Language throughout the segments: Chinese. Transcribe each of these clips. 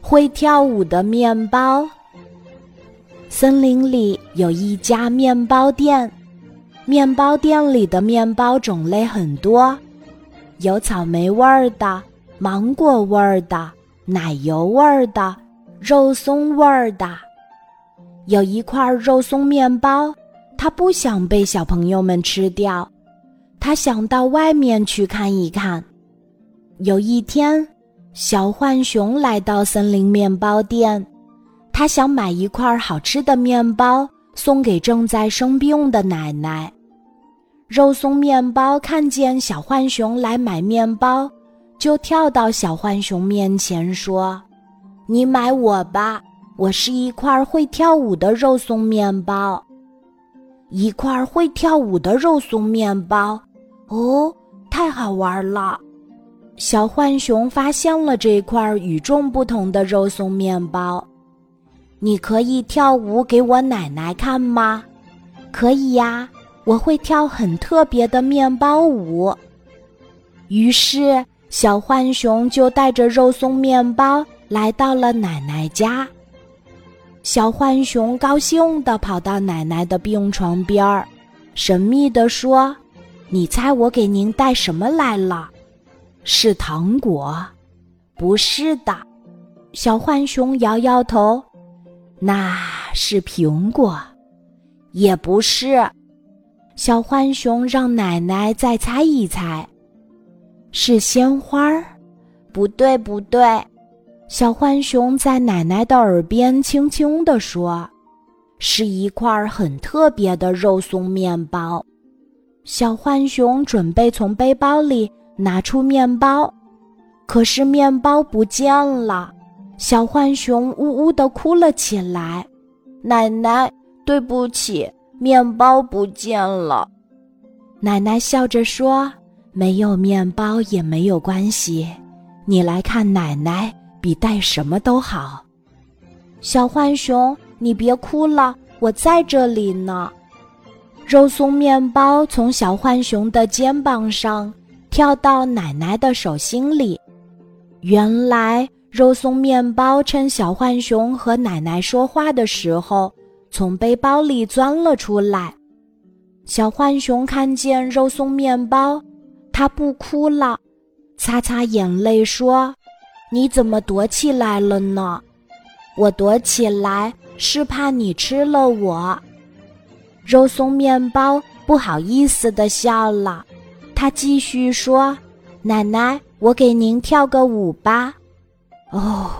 会跳舞的面包。森林里有一家面包店，面包店里的面包种类很多，有草莓味儿的、芒果味儿的、奶油味儿的、肉松味儿的。有一块肉松面包，他不想被小朋友们吃掉，他想到外面去看一看。有一天，小浣熊来到森林面包店，他想买一块好吃的面包送给正在生病的奶奶。肉松面包看见小浣熊来买面包，就跳到小浣熊面前说：“你买我吧，我是一块会跳舞的肉松面包。一块会跳舞的肉松面包，哦，太好玩了！”小浣熊发现了这块与众不同的肉松面包。你可以跳舞给我奶奶看吗？可以呀，我会跳很特别的面包舞。于是，小浣熊就带着肉松面包来到了奶奶家。小浣熊高兴地跑到奶奶的病床边儿，神秘地说：“你猜我给您带什么来了？”是糖果，不是的。小浣熊摇摇头，那是苹果，也不是。小浣熊让奶奶再猜一猜，是鲜花儿，不对，不对。小浣熊在奶奶的耳边轻轻地说：“是一块很特别的肉松面包。”小浣熊准备从背包里。拿出面包，可是面包不见了。小浣熊呜呜地哭了起来。奶奶，对不起，面包不见了。奶奶笑着说：“没有面包也没有关系，你来看奶奶比带什么都好。”小浣熊，你别哭了，我在这里呢。肉松面包从小浣熊的肩膀上。跳到奶奶的手心里，原来肉松面包趁小浣熊和奶奶说话的时候，从背包里钻了出来。小浣熊看见肉松面包，它不哭了，擦擦眼泪说：“你怎么躲起来了呢？我躲起来是怕你吃了我。”肉松面包不好意思地笑了。他继续说：“奶奶，我给您跳个舞吧。”哦，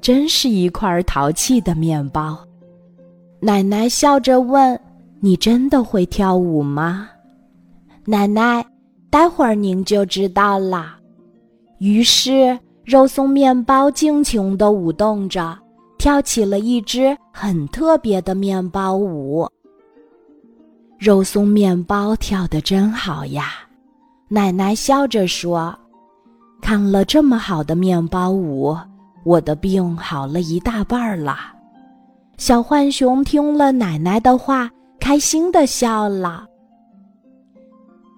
真是一块淘气的面包。奶奶笑着问：“你真的会跳舞吗？”奶奶，待会儿您就知道了。于是，肉松面包尽情的舞动着，跳起了一支很特别的面包舞。肉松面包跳得真好呀！奶奶笑着说：“看了这么好的面包舞，我的病好了一大半了。”小浣熊听了奶奶的话，开心的笑了。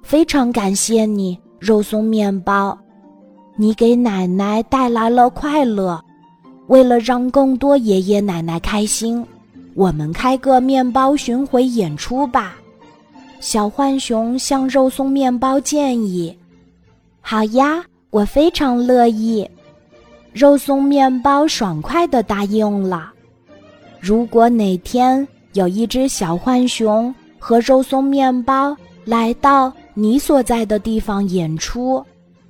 非常感谢你，肉松面包，你给奶奶带来了快乐。为了让更多爷爷奶奶开心，我们开个面包巡回演出吧。小浣熊向肉松面包建议：“好呀，我非常乐意。”肉松面包爽快地答应了。如果哪天有一只小浣熊和肉松面包来到你所在的地方演出，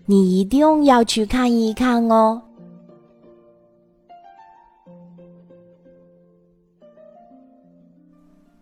你一定要去看一看哦。